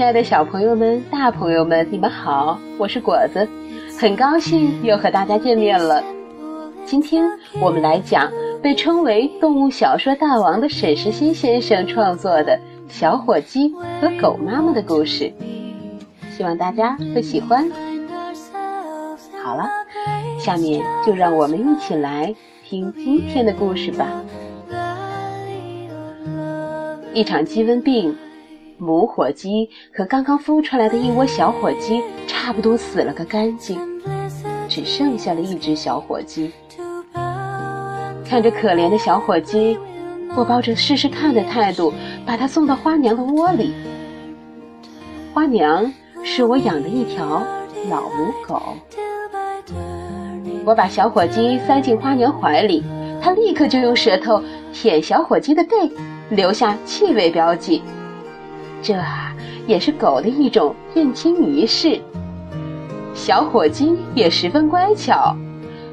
亲爱的小朋友们、大朋友们，你们好，我是果子，很高兴又和大家见面了。今天我们来讲被称为动物小说大王的沈石溪先生创作的《小火鸡和狗妈妈》的故事，希望大家会喜欢。好了，下面就让我们一起来听今天的故事吧。一场鸡瘟病。母火鸡和刚刚孵出来的一窝小火鸡差不多死了个干净，只剩下了一只小火鸡。看着可怜的小火鸡，我抱着试试看的态度，把它送到花娘的窝里。花娘是我养的一条老母狗。我把小火鸡塞进花娘怀里，它立刻就用舌头舔小火鸡的背，留下气味标记。这也是狗的一种认亲仪式。小火鸡也十分乖巧，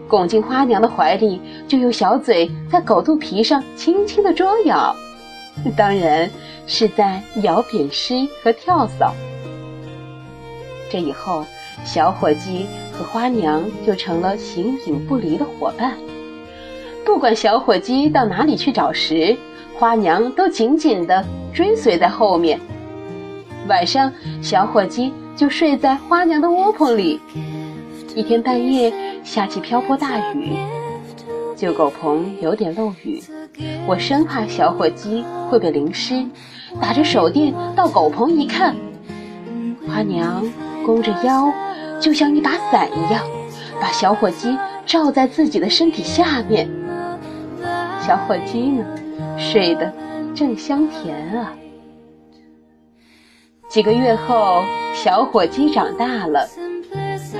拱进花娘的怀里，就用小嘴在狗肚皮上轻轻地捉咬，当然是在咬扁尸和跳蚤。这以后，小火鸡和花娘就成了形影不离的伙伴。不管小火鸡到哪里去找食，花娘都紧紧地追随在后面。晚上，小火鸡就睡在花娘的窝棚里。一天半夜下起瓢泼大雨，旧狗棚有点漏雨，我生怕小火鸡会被淋湿，打着手电到狗棚一看，花娘弓着腰，就像一把伞一样，把小火鸡罩在自己的身体下面。小火鸡呢，睡得正香甜啊。几个月后，小火鸡长大了，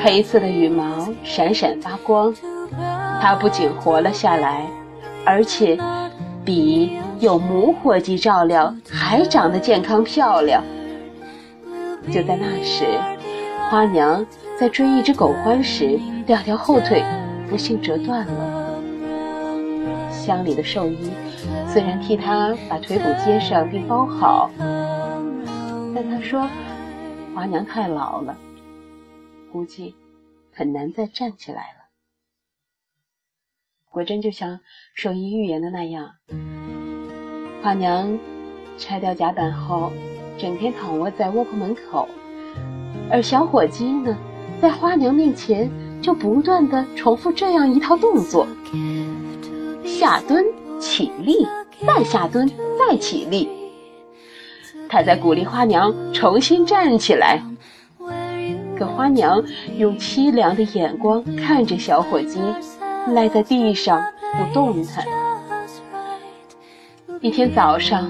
黑色的羽毛闪闪发光。它不仅活了下来，而且比有母火鸡照料还长得健康漂亮。就在那时，花娘在追一只狗獾时，两条后腿不幸折断了。乡里的兽医虽然替他把腿骨接上并包好。但他说，花娘太老了，估计很难再站起来了。果真就像兽医预言的那样，花娘拆掉甲板后，整天躺卧在窝棚门口，而小火鸡呢，在花娘面前就不断的重复这样一套动作：下蹲、起立、再下蹲、再起立。他在鼓励花娘重新站起来，可花娘用凄凉的眼光看着小火鸡，赖在地上不动弹。一天早上，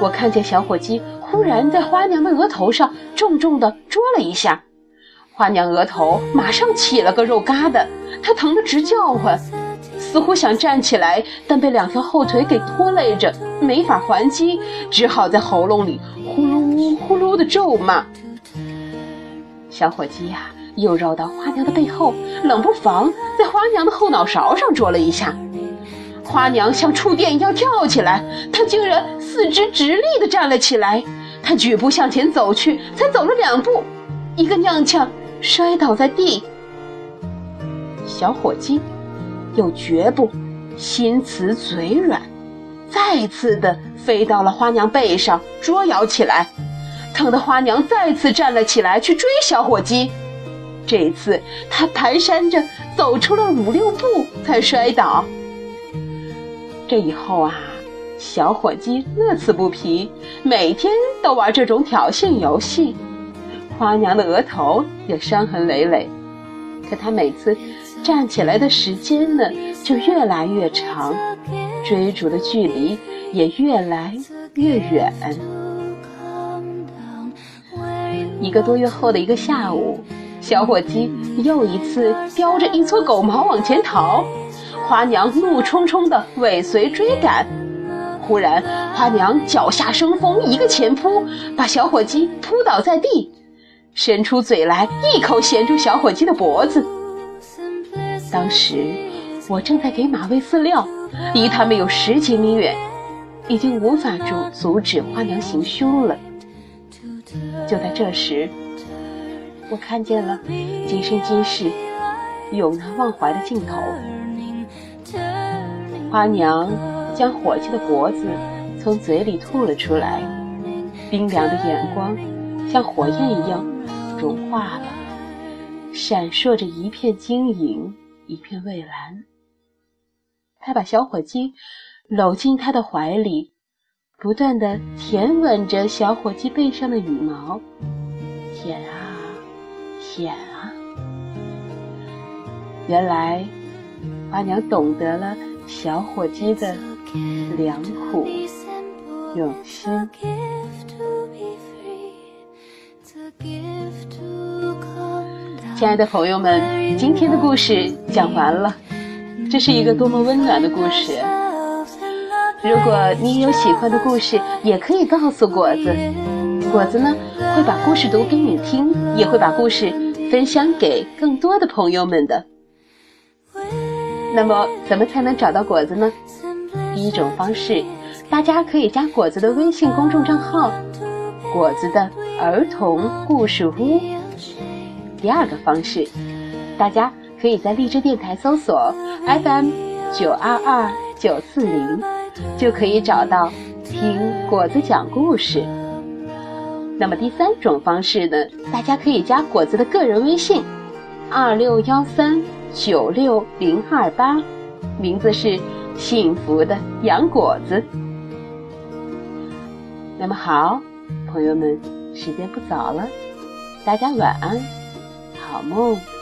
我看见小火鸡忽然在花娘的额头上重重地啄了一下，花娘额头马上起了个肉疙瘩，她疼得直叫唤。似乎想站起来，但被两条后腿给拖累着，没法还击，只好在喉咙里呼噜呼噜的咒骂。小火鸡呀，又绕到花娘的背后，冷不防在花娘的后脑勺上啄了一下。花娘像触电一样跳起来，她竟然四肢直立地站了起来。她举步向前走去，才走了两步，一个踉跄，摔倒在地。小火鸡。又绝不心慈嘴软，再次的飞到了花娘背上捉咬起来，疼得花娘再次站了起来去追小火鸡。这次他蹒跚着走出了五六步才摔倒。这以后啊，小火鸡乐此不疲，每天都玩这种挑衅游戏。花娘的额头也伤痕累累，可她每次。站起来的时间呢，就越来越长，追逐的距离也越来越远。一个多月后的一个下午，小火鸡又一次叼着一撮狗毛往前逃，花娘怒冲冲地尾随追赶。忽然，花娘脚下生风，一个前扑，把小火鸡扑倒在地，伸出嘴来一口衔住小火鸡的脖子。当时我正在给马喂饲料，离它们有十几米远，已经无法阻阻止花娘行凶了。就在这时，我看见了今生今世永难忘怀的镜头。花娘将伙计的脖子从嘴里吐了出来，冰凉的眼光像火焰一样融化了，闪烁着一片晶莹，一片蔚蓝。他把小伙计搂进他的怀里，不断的舔吻着小伙计背上的羽毛，舔啊，舔啊。原来，花娘懂得了小伙计的良苦用心。亲爱的朋友们，今天的故事讲完了。这是一个多么温暖的故事！如果你有喜欢的故事，也可以告诉果子，果子呢会把故事读给你听，也会把故事分享给更多的朋友们的。那么，怎么才能找到果子呢？第一种方式，大家可以加果子的微信公众账号“果子的儿童故事屋”。第二个方式，大家。可以在荔枝电台搜索 FM 九二二九四零，就可以找到听果子讲故事。那么第三种方式呢？大家可以加果子的个人微信二六幺三九六零二八，名字是幸福的杨果子。那么好，朋友们，时间不早了，大家晚安，好梦。